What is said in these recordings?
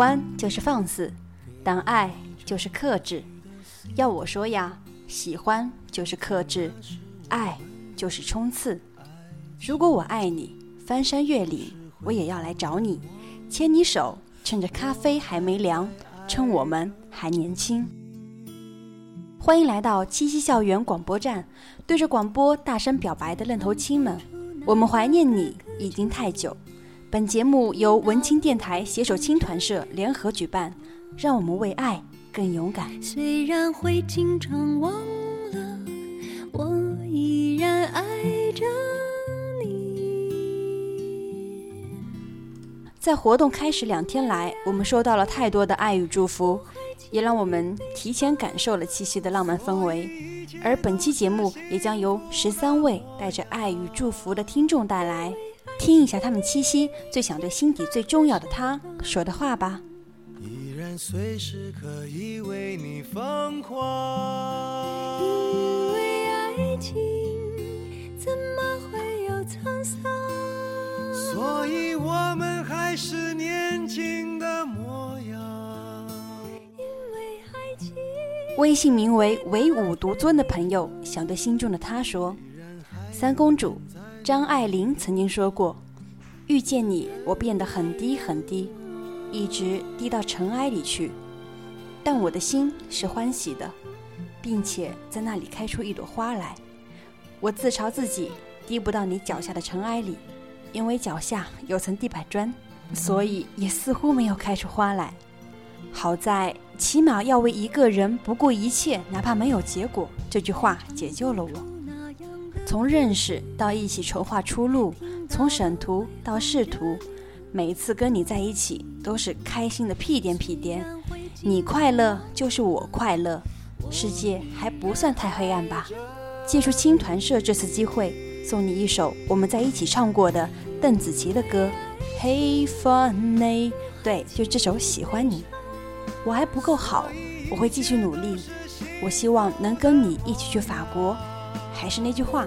欢就是放肆，但爱就是克制。要我说呀，喜欢就是克制，爱就是冲刺。如果我爱你，翻山越岭我也要来找你，牵你手，趁着咖啡还没凉，趁我们还年轻。欢迎来到七夕校园广播站，对着广播大声表白的愣头青们，我们怀念你已经太久。本节目由文青电台携手青团社联合举办，让我们为爱更勇敢。虽然会经常忘了，我依然爱着你。在活动开始两天来，我们收到了太多的爱与祝福，也让我们提前感受了七夕的浪漫氛围。而本期节目也将由十三位带着爱与祝福的听众带来。听一下他们七夕最想对心底最重要的他说的话吧。依然随时可以为你疯狂。因为爱情怎么会有沧桑？所以我们还是年轻的模样。因为爱情，微信名为“唯吾独尊”的朋友想对心中的他说：“三公主。”张爱玲曾经说过：“遇见你，我变得很低很低，一直低到尘埃里去。但我的心是欢喜的，并且在那里开出一朵花来。我自嘲自己低不到你脚下的尘埃里，因为脚下有层地板砖，所以也似乎没有开出花来。好在起码要为一个人不顾一切，哪怕没有结果，这句话解救了我。”从认识到一起筹划出路，从省图到仕途，每一次跟你在一起都是开心的屁颠屁颠。你快乐就是我快乐，世界还不算太黑暗吧？借助青团社这次机会，送你一首我们在一起唱过的邓紫棋的歌《Hey Funny》。对，就这首《喜欢你》。我还不够好，我会继续努力。我希望能跟你一起去法国。还是那句话，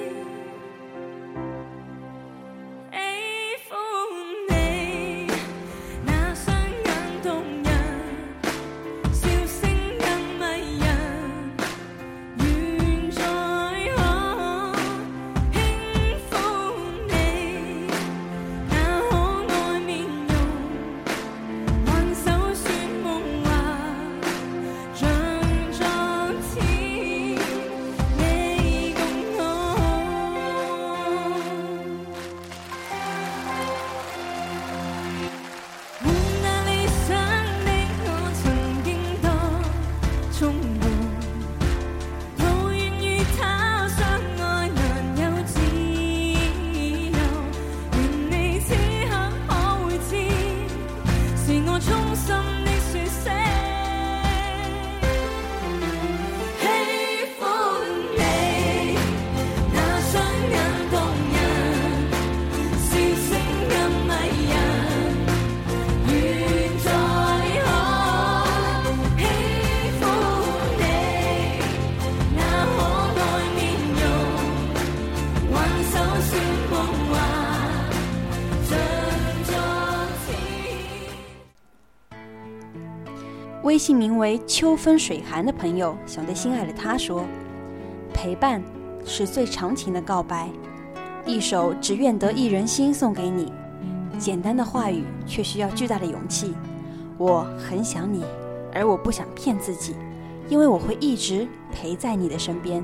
微信名为“秋分水寒”的朋友想对心爱的他说：“陪伴是最长情的告白，一首只愿得一人心送给你。简单的话语，却需要巨大的勇气。我很想你，而我不想骗自己，因为我会一直陪在你的身边。”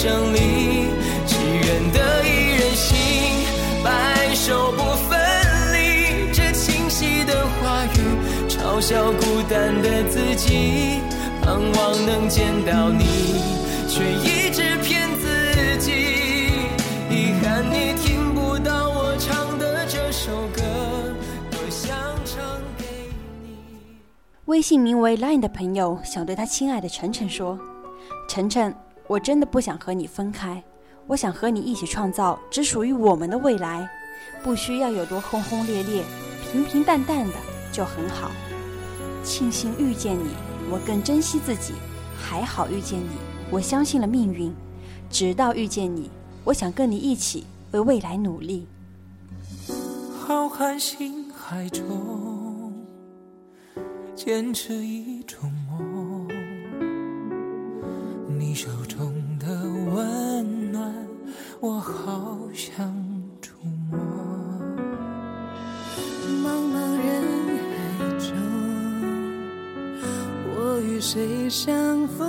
的歌声里，只愿得一人心，白首不分离。这清晰的话语，嘲笑孤单的自己，盼望能见到你，却一直骗自己。遗憾你听不到我唱的这首歌，多想唱给你。微信名为 Line 的朋友想对他亲爱的晨晨说：“晨晨，我真的不想和你分开，我想和你一起创造只属于我们的未来，不需要有多轰轰烈烈，平平淡淡的就很好。庆幸遇见你，我更珍惜自己。还好遇见你，我相信了命运。直到遇见你，我想跟你一起为未来努力。浩瀚星海中。”坚持一种我好想触摸。茫茫人海中，我与谁相逢？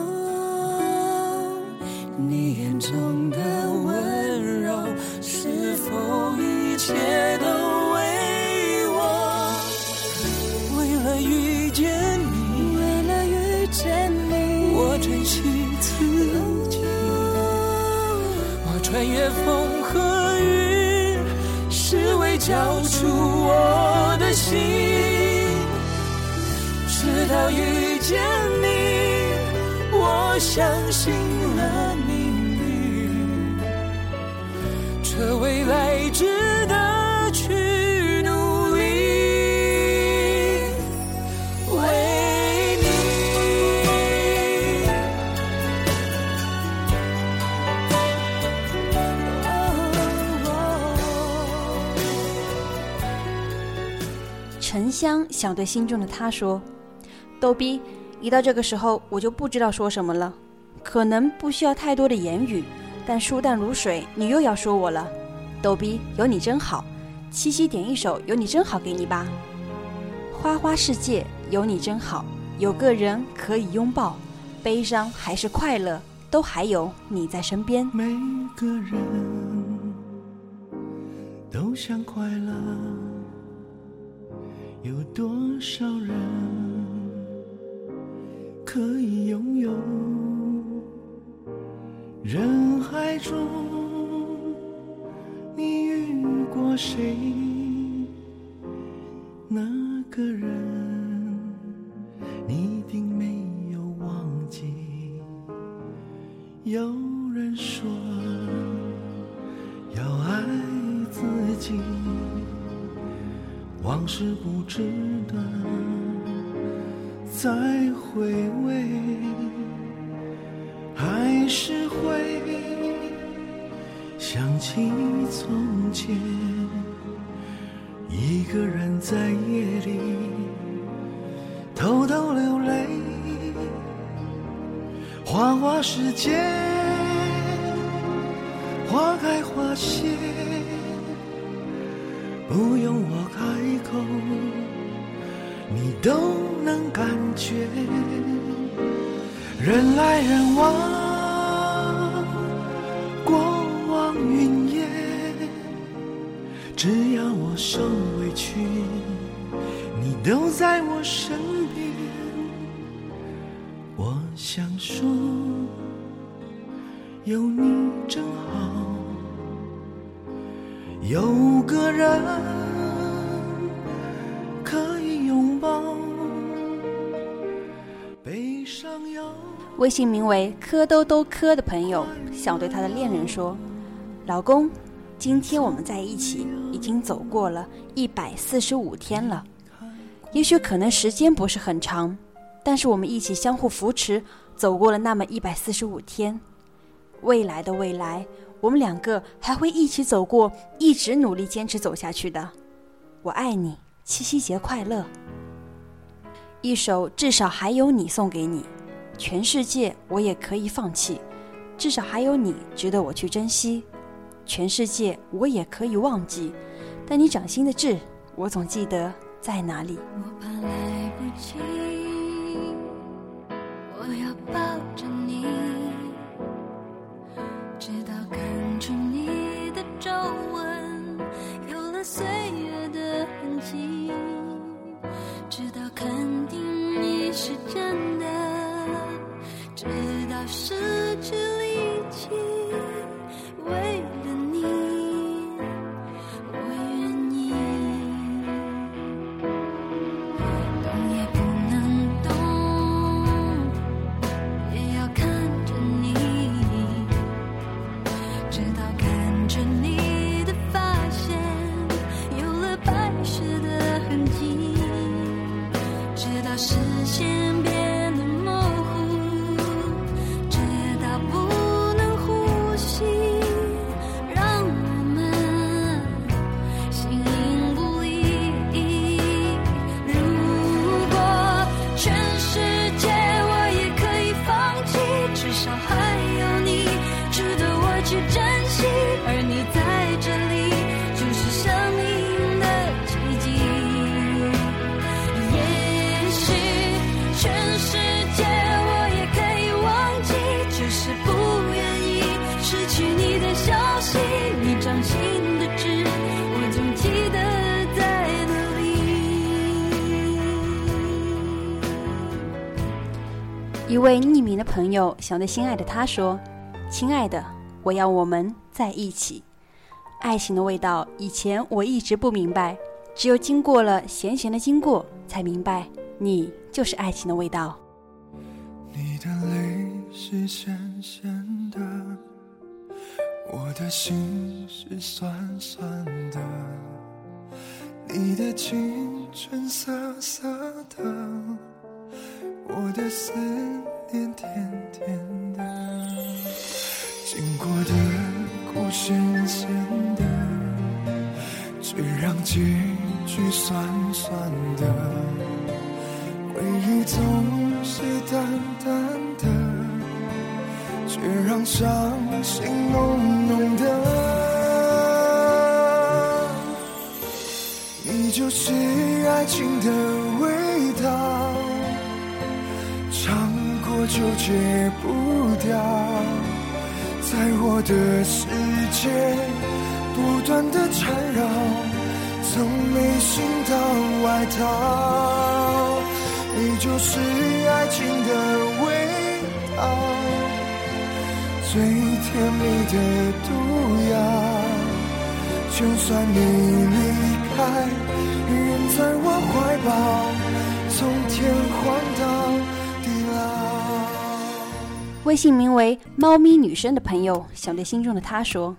你眼中的温柔，是否一切风和雨，是为交出我的心。直到遇见你，我相信了命运，这未来值香想对心中的他说：“逗逼，一到这个时候，我就不知道说什么了。可能不需要太多的言语，但疏淡如水，你又要说我了。逗逼，有你真好。七夕点一首《有你真好》给你吧。花花世界，有你真好，有个人可以拥抱，悲伤还是快乐，都还有你在身边。每个人都想快乐。”有多少人可以拥有？人海中，你遇过谁？那个人，再回味，还是会想起从前，一个人在夜里偷偷流泪。花花世界，花开花谢。不用我开口，你都能感觉。人来人往，过往云烟。只要我受委屈，你都在我身边。我想说，有你真好，有个人微信名为“磕兜兜磕”的朋友想对他的恋人说：“老公，今天我们在一起已经走过了一百四十五天了。也许可能时间不是很长，但是我们一起相互扶持，走过了那么一百四十五天。未来的未来，我们两个还会一起走过，一直努力坚持走下去的。我爱你，七夕节快乐！一首《至少还有你》送给你。”全世界我也可以放弃，至少还有你值得我去珍惜。全世界我也可以忘记，但你掌心的痣，我总记得在哪里。我怕来不及，我要抱着你，直到看出你的皱纹有了岁月的痕迹，直到肯定你是真的，到失一位匿名的朋友想对心爱的他说：“亲爱的，我要我们在一起。爱情的味道，以前我一直不明白，只有经过了咸咸的经过，才明白你就是爱情的味道。你的泪是咸咸的，我的心是酸酸的。你的青春涩涩的，我的思点甜甜的。经过的苦咸咸的，却让结局酸酸的。回忆总是淡淡的，却让伤心浓浓的。你就是爱情的味道，就戒不掉，在我的世界不断的缠绕，从内心到外套。你就是爱情的味道，最甜蜜的毒药。就算你离开，人在我怀抱，从天荒到。微信名为“猫咪女生”的朋友想对心中的她说：“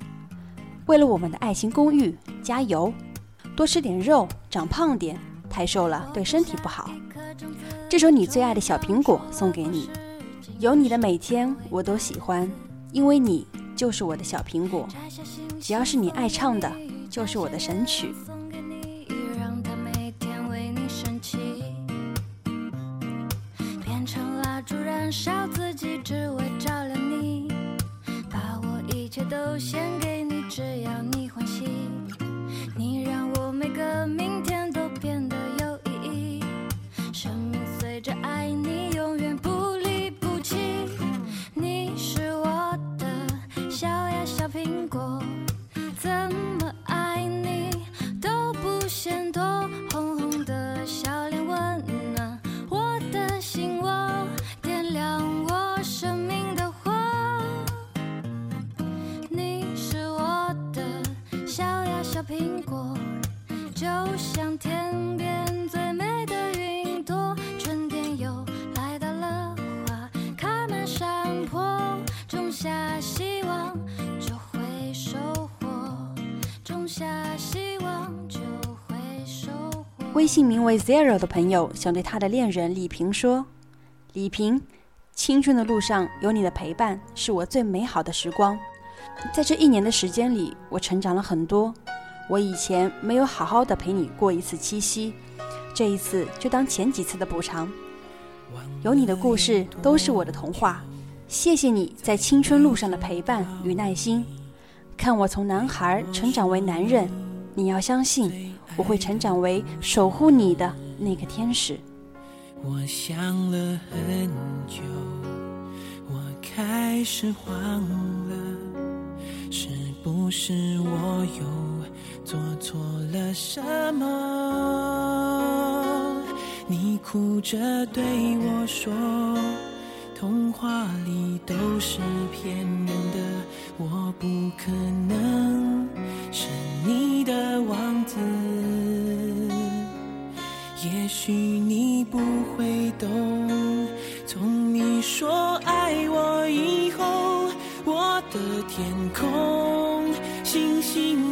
为了我们的爱情公寓，加油！多吃点肉，长胖点，太瘦了对身体不好。”这首你最爱的小苹果送给你，有你的每天我都喜欢，因为你就是我的小苹果。只要是你爱唱的，就是我的神曲。送给你，让他每天为你生气，变成蜡烛燃烧微信名为 Zero 的朋友想对他的恋人李平说：“李平，青春的路上有你的陪伴，是我最美好的时光。在这一年的时间里，我成长了很多。我以前没有好好的陪你过一次七夕，这一次就当前几次的补偿。有你的故事都是我的童话。谢谢你在青春路上的陪伴与耐心，看我从男孩成长为男人。你要相信。”我会成长为守护你的那个天使。我想了很久，我开始慌了，是不是我又做错了什么？你哭着对我说，童话里都是骗人的，我不可能是你的王子。也许你不会懂，从你说爱我以后，我的天空星星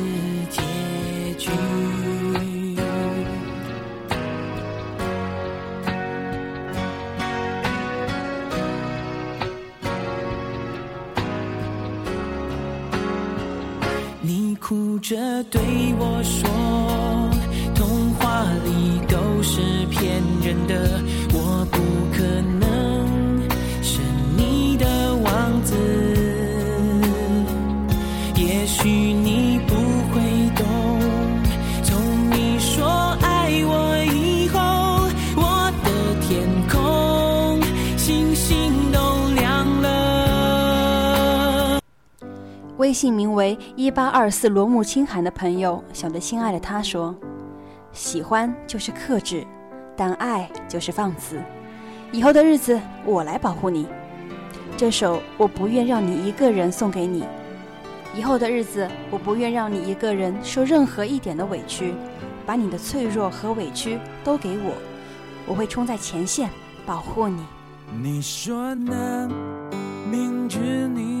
对我说。微信名为一八二四罗木清寒的朋友，想对心爱的他说。喜欢就是克制，但爱就是放肆。以后的日子我来保护你。这首我不愿让你一个人送给你。以后的日子我不愿让你一个人受任何一点的委屈，把你的脆弱和委屈都给我，我会冲在前线保护你。你说呢？明知你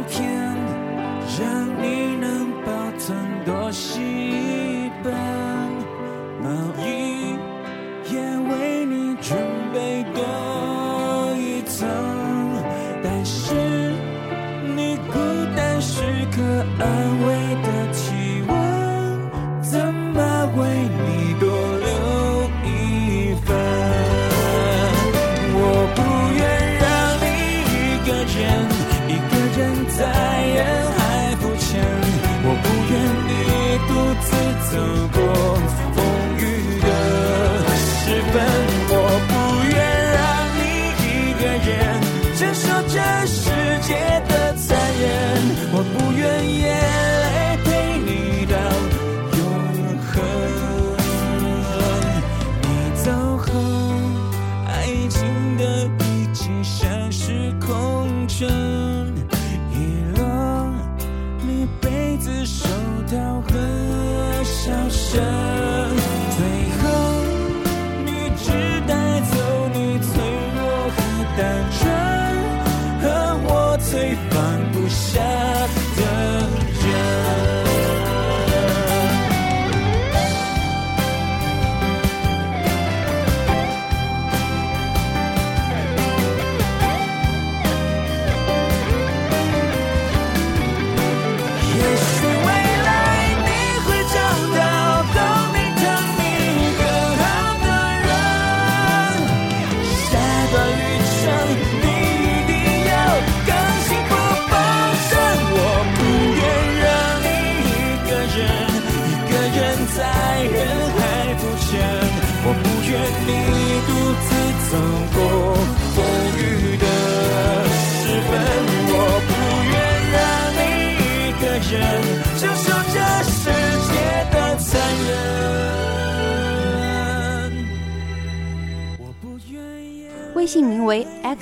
一个人在人海浮沉我不愿你独自走过。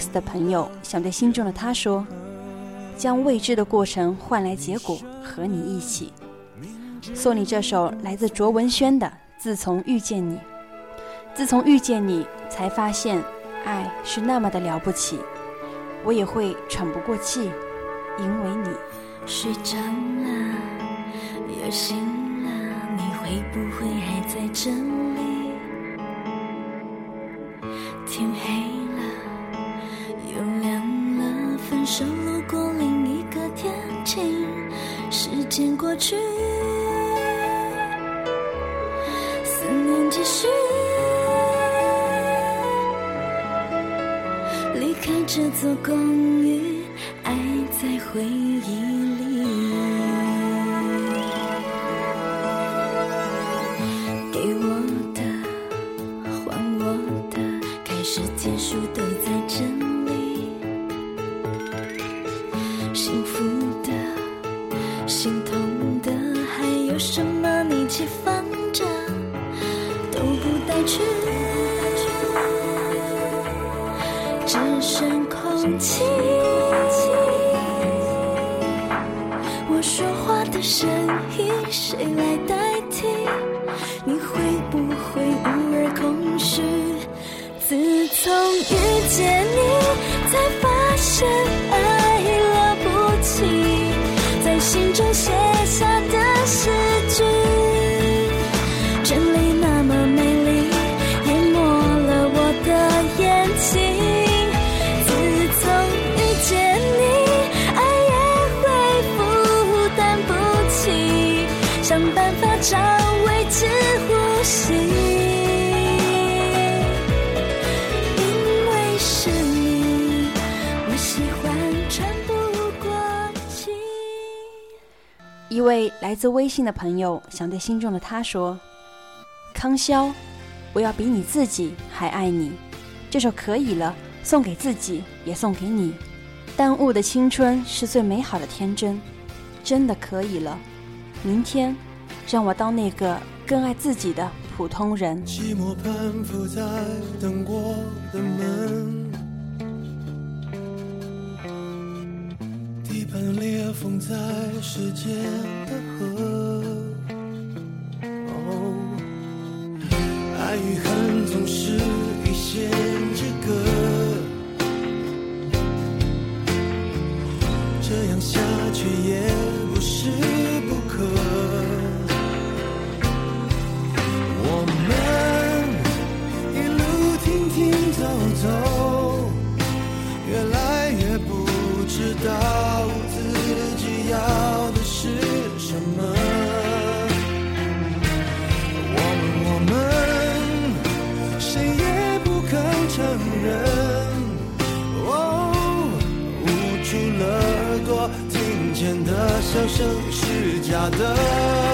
的朋友想对心中的他说：“将未知的过程换来结果，和你一起。”送你这首来自卓文萱的《自从遇见你》。自从遇见你，才发现爱是那么的了不起。我也会喘不过气，因为你。睡着了，又醒了，你会不会还在这里？去，思念继续，离开这座公寓，爱在回忆里。给我的，还我的，开始结束都在这你会不会偶尔空虚？自从来自微信的朋友想对心中的他说：“康潇，我要比你自己还爱你。”这首可以了，送给自己，也送给你。耽误的青春是最美好的天真，真的可以了。明天，让我当那个更爱自己的普通人。寂寞攀附在等过的门，风在时间的河。哦，爱与恨总是一线之隔，这样下去也不是不可。生是假的。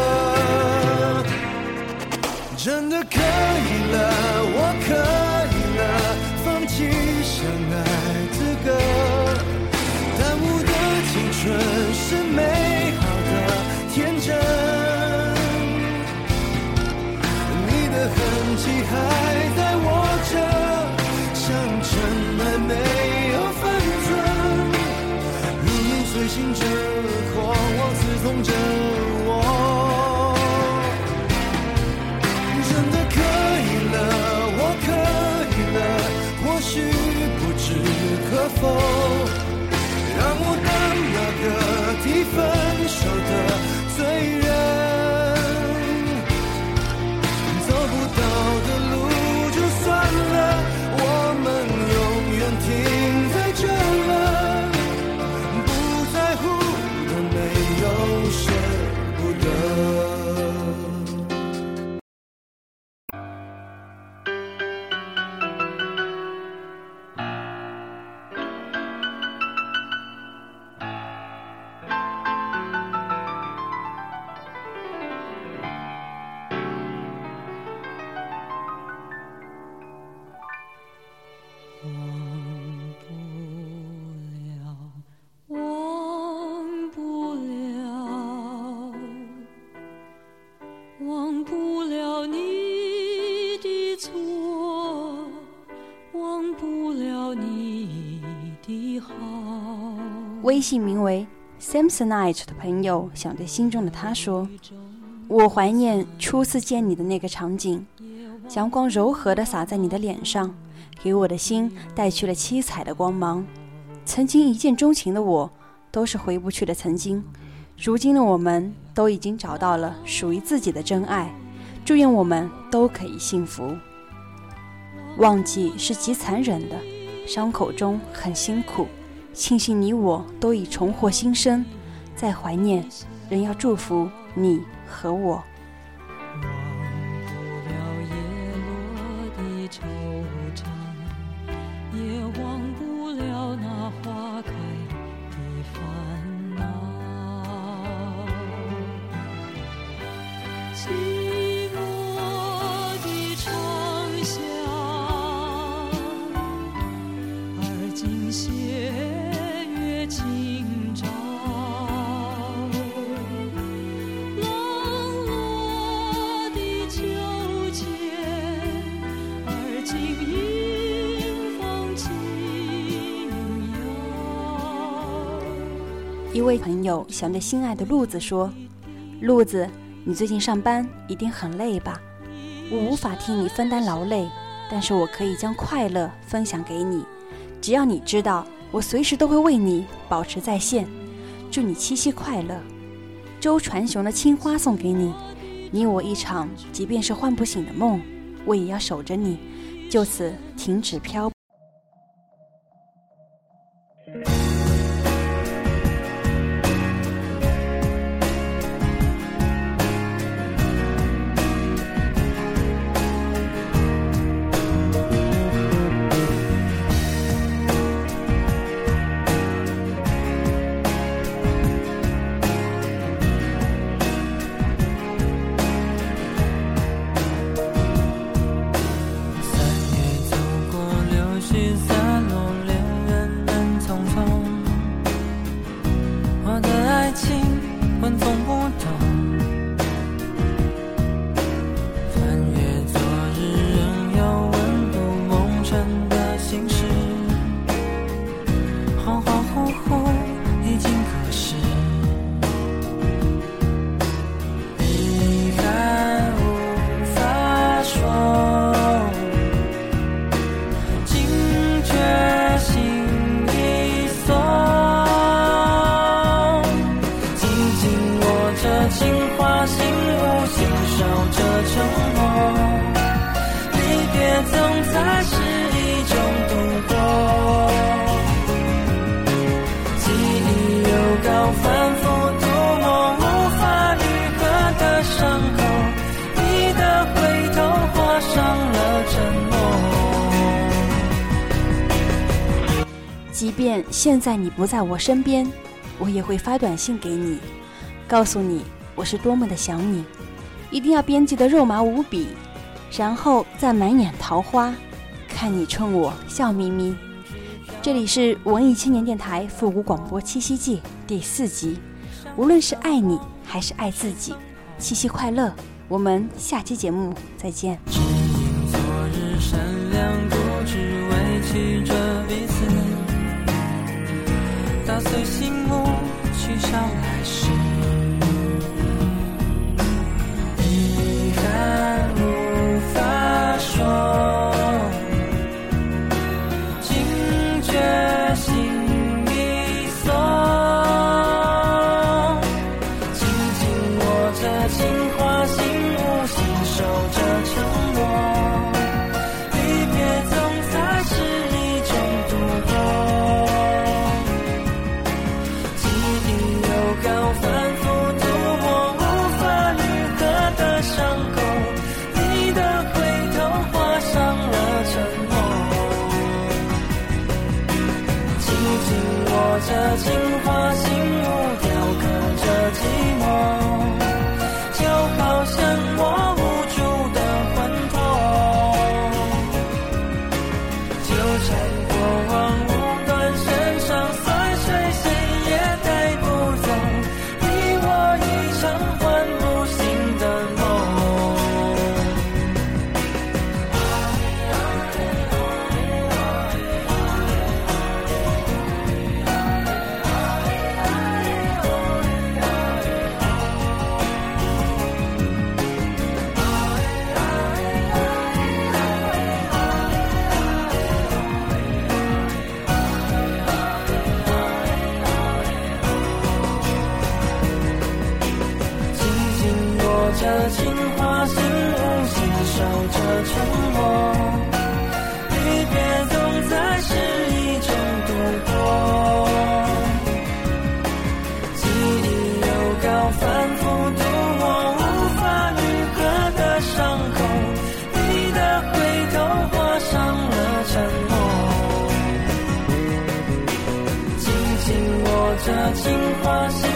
before. 微信名为 Samsonite 的朋友想对心中的他说：“我怀念初次见你的那个场景，阳光柔和地洒在你的脸上，给我的心带去了七彩的光芒。曾经一见钟情的我，都是回不去的曾经。如今的我们都已经找到了属于自己的真爱，祝愿我们都可以幸福。忘记是极残忍的，伤口中很辛苦。”庆幸你我都已重获新生，在怀念，仍要祝福你和我。朋友想对心爱的路子说：“路子，你最近上班一定很累吧？我无法替你分担劳累，但是我可以将快乐分享给你。只要你知道，我随时都会为你保持在线。祝你七夕快乐！周传雄的青花送给你，你我一场，即便是唤不醒的梦，我也要守着你，就此停止漂泊。”现在你不在我身边，我也会发短信给你，告诉你我是多么的想你，一定要编辑的肉麻无比，然后再满眼桃花，看你冲我笑眯眯。这里是文艺青年电台复古广播七夕季第四集，无论是爱你还是爱自己，七夕快乐！我们下期节目再见。只因昨日善良固执，委屈着彼此，打碎心幕，取消来世。情话心。